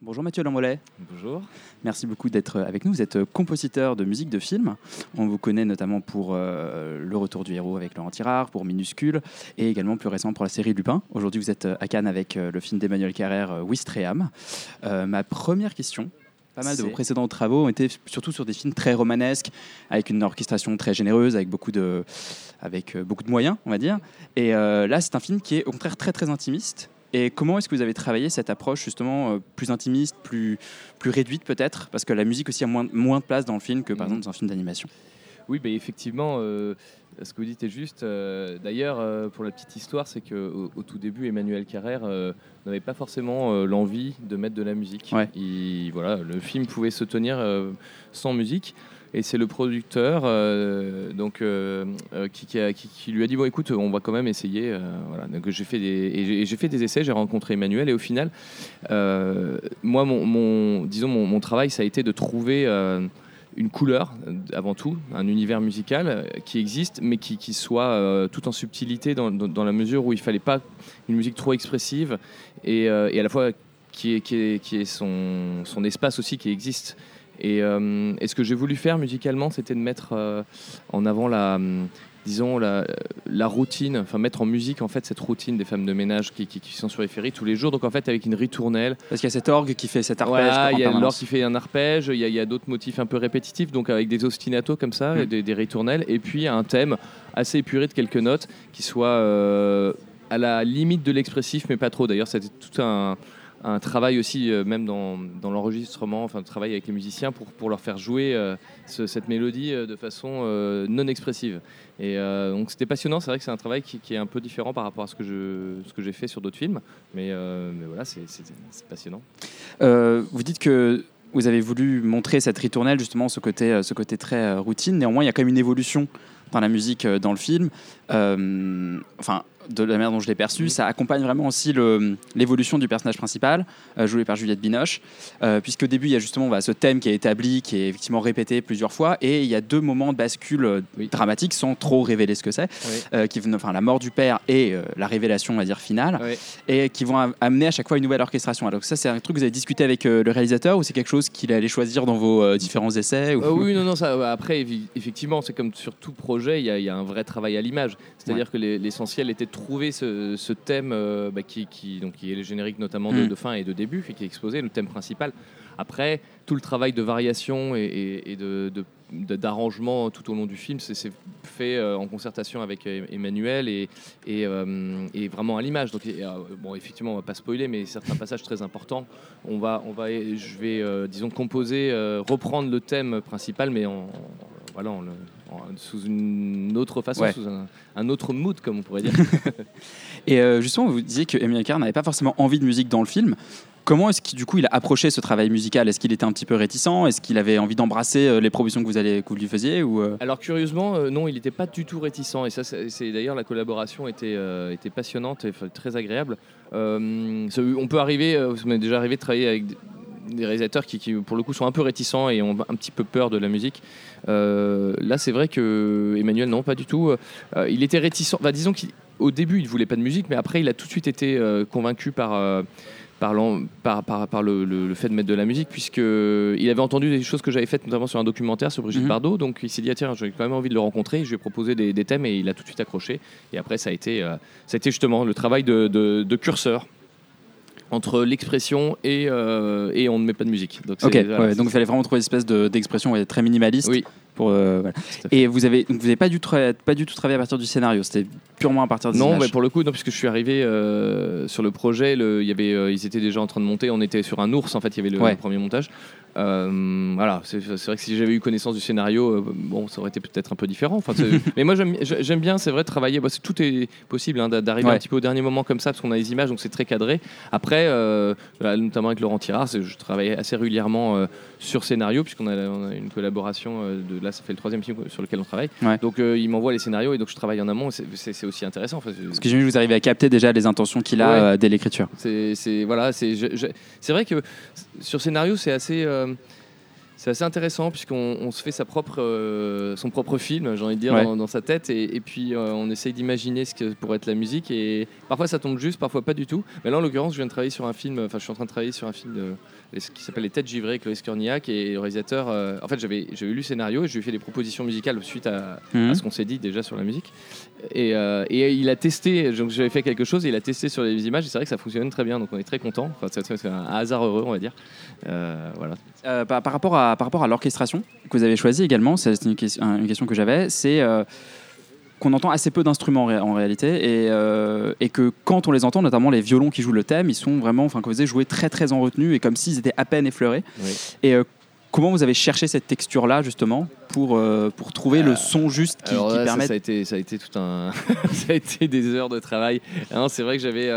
Bonjour Mathieu Lamollet. Bonjour. Merci beaucoup d'être avec nous. Vous êtes compositeur de musique de film. On vous connaît notamment pour euh, Le Retour du héros avec Laurent Tirard, pour Minuscule et également plus récemment pour la série Lupin. Aujourd'hui, vous êtes à Cannes avec euh, le film d'Emmanuel Carrère, euh, Wistreham. ma première question, pas mal de vos précédents travaux ont été surtout sur des films très romanesques, avec une orchestration très généreuse, avec beaucoup de, avec beaucoup de moyens, on va dire. Et là, c'est un film qui est au contraire très très intimiste et comment est-ce que vous avez travaillé cette approche justement euh, plus intimiste, plus, plus réduite peut-être? Parce que la musique aussi a moins, moins de place dans le film que par mhm. exemple dans un film d'animation. Oui, bah, effectivement, euh, ce que vous dites est juste. Euh, d'ailleurs, pour la petite histoire, c'est qu'au au tout début, Emmanuel Carrère n'avait pas forcément l'envie de mettre de la musique. Il, voilà, le film pouvait se tenir sans musique. Et c'est le producteur euh, donc, euh, euh, qui, lui a dit bon écoute on va quand même essayer. Donc j'ai fait des essais, j'ai rencontré Emmanuel et au final moi mon, disons mon, travail ça a été de trouver une couleur avant tout, un univers musical qui existe, mais qui, soit tout en subtilité dans, la mesure où il fallait pas une musique trop expressive et, à la fois qui est, son, espace aussi qui existe. Euh, et, ce que j'ai voulu faire musicalement, c'était de mettre euh, en avant la, hum, disons la, la, routine, enfin mettre en musique en fait cette routine des femmes de ménage qui, qui, sont sur les ferries tous les jours. Donc en fait avec une ritournelle. Parce qu'il y a cet orgue qui fait cet arpège. il y a l'orgue qui fait un arpège. Il y a, d'autres motifs un peu répétitifs, donc avec des ostinatos comme ça, mm. des, des, ritournelles, et puis un thème assez épuré de quelques notes qui soit euh, à la limite de l'expressif, mais pas trop. D'ailleurs, c'était tout un un travail aussi, euh, même dans, l'enregistrement, enfin, travail avec les musiciens pour, leur faire jouer euh, cette mélodie euh, de façon non expressive. Et donc c'était passionnant, c'est vrai que c'est un travail qui, est un peu différent par rapport à ce que, j'ai fait sur d'autres films, mais, mais voilà, c'est passionnant. vous dites que vous avez voulu montrer cette ritournelle, justement, ce côté, ce côté très routine. Néanmoins, il y a quand même une évolution dans la musique dans le film. enfin, de la manière dont je l'ai perçu, ça accompagne vraiment aussi l'évolution du personnage principal, euh, joué par Juliette Binoche, euh, puisque au début, il y a justement bah, ce thème qui est établi, qui est effectivement répété plusieurs fois, et il y a deux moments de bascule euh, dramatiques, sans trop révéler ce que c'est, qui enfin, la mort du père et la révélation, on va dire, finale, et qui vont amener à chaque fois une nouvelle orchestration. Alors ça, c'est un truc que vous avez discuté avec le réalisateur, ou c'est quelque chose qu'il allait choisir dans vos différents essais Oui, non, non, ça, après, effectivement, c'est comme sur tout projet, il y, y, a un vrai travail à l'image, c'est-à-dire que l'essentiel était de trouver ce, thème euh, bah, qui, donc, qui est le générique notamment de, mm. fin et de début, qui est exposé, le thème principal. Après, tout le travail de variation et, de, d'arrangement tout au long du film, c'est fait euh, en concertation avec euh, Emmanuel et, et, vraiment à l'image. Donc, bon, effectivement, on va pas spoiler, mais certains passages très importants, on va, on va, je vais, disons, composer, reprendre le thème principal, mais en, voilà, sous une autre façon, sous un, autre mood, comme on pourrait dire. et euh, justement, vous disiez que Emile Carr n'avait pas forcément envie de musique dans le film. Comment est-ce qu'il du coup il a approché ce travail musical? Est-ce qu'il était un petit peu réticent? Est-ce qu'il avait envie d'embrasser euh, les propositions que vous, allez, que vous lui faisiez ou euh? Alors curieusement, non, il n'était pas du tout réticent. Et ça, c'est d'ailleurs la collaboration était, était passionnante et très agréable. on peut arriver, ça m'est déjà arrivé de travailler avec des réalisateurs qui, pour le coup, sont un peu réticents et ont un petit peu peur de la musique. Euh, là, c'est vrai que Emmanuel, non, pas du tout. Euh, il était réticent. Bah, disons qu'au début, il voulait pas de musique, mais après, il a tout de suite été euh, convaincu par. Par, par, par, par le, fait de mettre de la musique, puisqu'il avait entendu des choses que j'avais faites, notamment sur un documentaire sur Brigitte mhm. Bardot. Donc il s'est dit, ah, tiens, j'ai quand même envie de le rencontrer. Je lui ai proposé des, thèmes et il a tout de suite accroché. Et après, ça a été, ça a été justement le travail de, de curseur entre l'expression et, euh, et on ne met pas de musique. Donc, donc il fallait vraiment trouver une espèce d'expression très minimaliste. Oui. Pour, euh, Et vous avez, vous n'avez pas, du pas du tout travaillé à partir du scénario, c'était purement à partir de Non, mais pour le coup, non, puisque je suis arrivé euh, sur le projet, le, y avait, ils étaient déjà en train de monter, on était sur un ours, en fait, il y avait le premier montage. Euh, voilà, c'est vrai que si j'avais eu connaissance du scénario, euh, bon, ça aurait été peut-être un peu différent. Enfin, mais moi, j'aime bien, c'est vrai, travailler. Bah, tout est possible hein, d'arriver un petit peu au dernier moment comme ça, parce qu'on a les images, donc c'est très cadré. Après, euh, notamment avec Laurent Tirard, je travaille assez régulièrement sur scénario, puisqu'on a, une collaboration. de, là, ça fait le troisième film sur lequel on travaille. Donc, il m'envoie les scénarios et donc je travaille en amont. C'est aussi intéressant. Enfin, parce que j'ai vu vous arrivez à capter déjà les intentions qu'il a dès l'écriture. C'est voilà, c'est vrai que sur scénario, c'est assez Um. C'est assez intéressant puisqu'on se fait sa propre, euh, son propre film, j'ai envie de dire, dans, sa tête, et, puis euh, on essaye d'imaginer ce que pourrait être la musique. Et parfois ça tombe juste, parfois pas du tout. Mais là, en l'occurrence, je viens de travailler sur un film, enfin, je suis en train de travailler sur un film de, qui s'appelle Les Têtes givrées, Chloé Skorniak, et le réalisateur. Euh, en fait, j'avais lu le scénario et je lui ai fait des propositions musicales suite à, mhm. ce qu'on s'est dit déjà sur la musique. Et, et il a testé, j'avais fait quelque chose, et il a testé sur les images, et c'est vrai que ça fonctionne très bien, donc on est très content. Enfin, c'est un hasard heureux, on va dire. voilà. par, par rapport à par rapport à l'orchestration que vous avez choisi également, c'est une, question que j'avais, c'est euh, qu'on entend assez peu d'instruments en réalité et, euh, et, que quand on les entend, notamment les violons qui jouent le thème, ils sont vraiment, enfin, comme vous joués très très en retenue et comme s'ils étaient à peine effleurés. Et euh, comment vous avez cherché cette texture-là justement pour, pour trouver le son juste qui, permet. Ça, a été, ça a été tout un, ça a été des heures de travail. C'est vrai que j'avais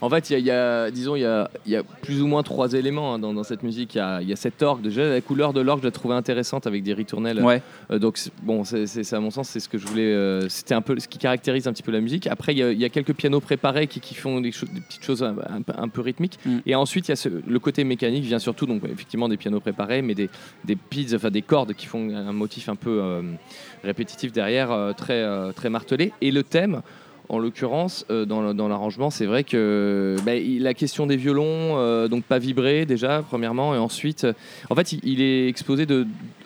en fait, il y, a, disons, il y a, plus ou moins trois éléments hein, dans, cette musique. Il y, a, cette orgue. Déjà, la couleur de l'orgue, je la trouvais intéressante avec des ritournelles. Euh, donc, bon, c'est à mon sens, c'est ce que je voulais. Euh, c'était un peu ce qui caractérise un petit peu la musique. Après, il y, a quelques pianos préparés qui, font des, petites choses un, peu rythmiques. Mm. Et ensuite, il y a le côté mécanique vient surtout, donc effectivement, des pianos préparés, mais des, des enfin des cordes qui font un motif un peu euh, répétitif derrière, très, très martelé. Et le thème. En l'occurrence, euh, dans, l'arrangement, c'est vrai que bah, la question des violons, euh, donc pas vibrer déjà, premièrement, et ensuite, en fait, il, est exposé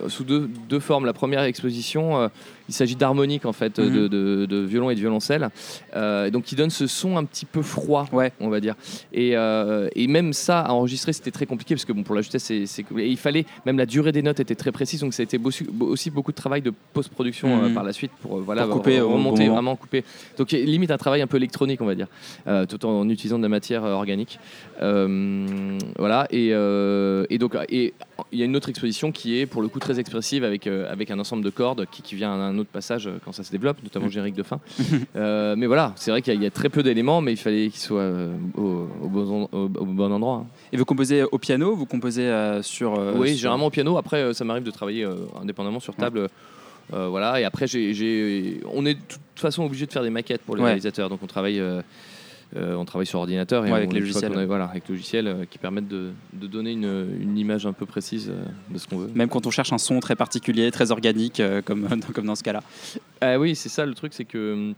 sous deux, formes. La première exposition, euh, il s'agit d'harmonique en fait, de, mhm. de, violon et de violoncelle, euh, donc qui donne ce son un petit peu froid, ouais. on va dire. Et, euh, et même ça à enregistrer, c'était très compliqué parce que bon, pour la justesse, c'est, il fallait même la durée des notes était très précise, donc ça a été aussi beaucoup de travail de post-production euh, mhm. par la suite pour voilà couper, remonter, vraiment couper. Donc limite un travail un peu électronique, on va dire, tout en utilisant de la matière organique. voilà. Et, et donc et il y a une autre exposition qui est pour le coup très expressive avec avec un ensemble de cordes qui, qui vient un autre passage euh, quand ça se développe, notamment le générique de fin. Euh, mais voilà, c'est vrai qu'il y, a très peu d'éléments, mais il fallait qu'ils soient euh, au, bon, endroit. Hein. Et vous composez au piano Vous composez sur. oui, généralement au piano. Après, ça m'arrive de travailler indépendamment sur table. voilà, et après, j'ai, on est de toute façon obligé de faire des maquettes pour les réalisateurs, donc on travaille euh, on travaille sur ordinateur et avec les logiciels, voilà, avec logiciels euh, qui permettent de, donner une, image un peu précise euh, de ce qu'on veut. Même quand on cherche un son très particulier, très organique, comme, comme dans ce cas-là. Ah oui, c'est ça le truc, c'est que hum,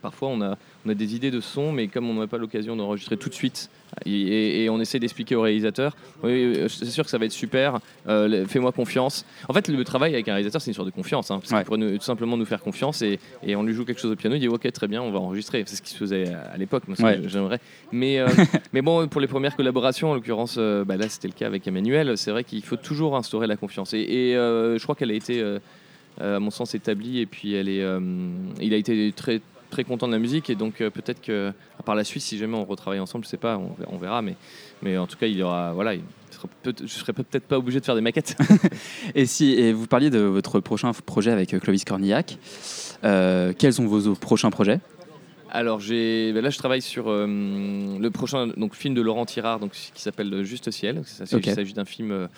parfois on a, on a des idées de son, mais comme on n'a pas l'occasion d'enregistrer tout de suite et, on essaie d'expliquer au réalisateur oui, euh, c'est sûr que ça va être super, euh, fais-moi confiance. En fait, le travail avec un réalisateur, c'est une sorte de confiance. Hein, parce qu'il pourrait tout simplement nous faire confiance et, on lui joue quelque chose au piano, il dit ok, très bien, on va enregistrer. C'est ce qui se faisait à l'époque, j'aimerais. Mais, euh, mais bon, pour les premières collaborations, en l'occurrence, bah là c'était le cas avec Emmanuel, c'est vrai qu'il faut toujours instaurer la confiance. Et, je crois qu'elle a été, à mon sens, établie et puis elle est, il a été très très content de la musique et donc euh, peut-être que à part la Suisse, si jamais on retravaille ensemble, je sais pas, on, verra, mais, mais en tout cas, il y aura, voilà, il je serais peut-être pas obligé de faire des maquettes. et si et vous parliez de votre prochain projet avec euh, Clovis Cornillac, euh, quels sont vos prochains projets? Alors j'ai, ben là je travaille sur le prochain donc film de Laurent Tirard donc qui s'appelle Juste Ciel. Il s'agit d'un film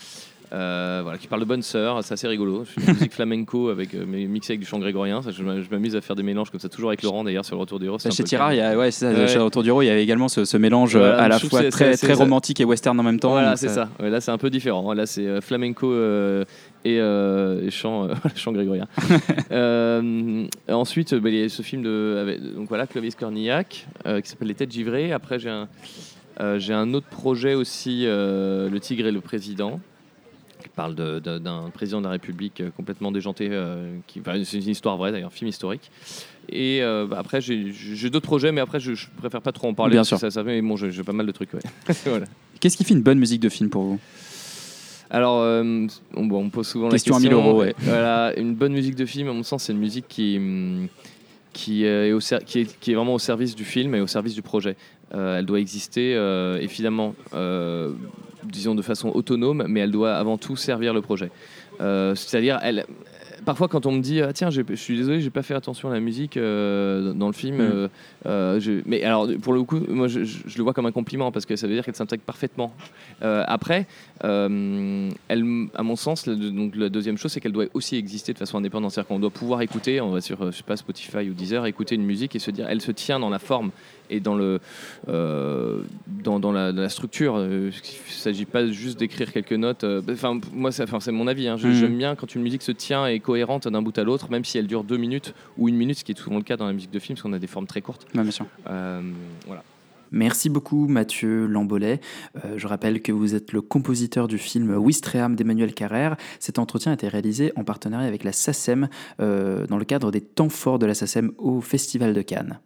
euh, voilà, qui parle de bonne sœur, c'est assez rigolo. Je fais une musique flamenco avec, euh, mixé avec du chant grégorien. je m'amuse à faire des mélanges comme ça, toujours avec Laurent d'ailleurs sur le Retour du Héros. Chez Tirard, il y a, ouais, ça, chez le Retour du Héros, il y avait également ce, mélange euh, à la fois très, très romantique et western en même temps. Voilà, c'est ça. là, c'est un peu différent. Là, c'est flamenco et, chant, chant grégorien. ensuite, bah, il y a ce film de donc voilà, Clovis Cornillac qui s'appelle Les Têtes givrées. Après, j'ai un, j'ai un autre projet aussi, Le Tigre et le Président qui parle d'un président de la République euh, complètement déjanté. Euh, c'est une histoire vraie d'ailleurs, film historique. Et euh, bah, après, j'ai, d'autres projets, mais après, je, préfère pas trop en parler. Bien sûr. Ça, ça, mais bon, j'ai, pas mal de trucs. Qu'est-ce qui fait une bonne musique de film pour vous? Alors, on, bon, on, pose souvent question la question. à 1000 euros, ouais. Voilà, une bonne musique de film, à mon sens, c'est une musique qui, qui, est au, qui, est, qui est vraiment au service du film et au service du projet. elle doit exister, évidemment, disons de façon autonome, mais elle doit avant tout servir le projet. Euh, c'est-à-dire, elle, parfois, quand on me dit ah, tiens, je suis désolé, j'ai pas fait attention à la musique dans le film, mm. je... mais alors pour le coup, moi je, le vois comme un compliment parce que ça veut dire qu'elle s'intègre parfaitement. après, elle, à mon sens, la, donc la deuxième chose, c'est qu'elle doit aussi exister de façon indépendante. C'est-à-dire qu'on doit pouvoir écouter, on va sur je sais pas, Spotify ou Deezer, écouter une musique et se dire elle se tient dans la forme et dans, le, euh, dans, dans, la, structure. Euh, il ne s'agit pas juste d'écrire quelques notes. Euh, enfin, moi, c'est mon avis. Hein. Mhm. J'aime bien quand une musique se tient et cohérente d'un bout à l'autre, même si elle dure deux minutes ou une minute, ce qui est souvent le cas dans la musique de film, parce qu'on a des formes très courtes. bien sûr. voilà. Merci beaucoup Mathieu Lambolet. je rappelle que vous êtes le compositeur du film Wistream d'Emmanuel Carrère. Cet entretien a été réalisé en partenariat avec la SACEM dans le cadre des temps forts de la SACEM au Festival de Cannes.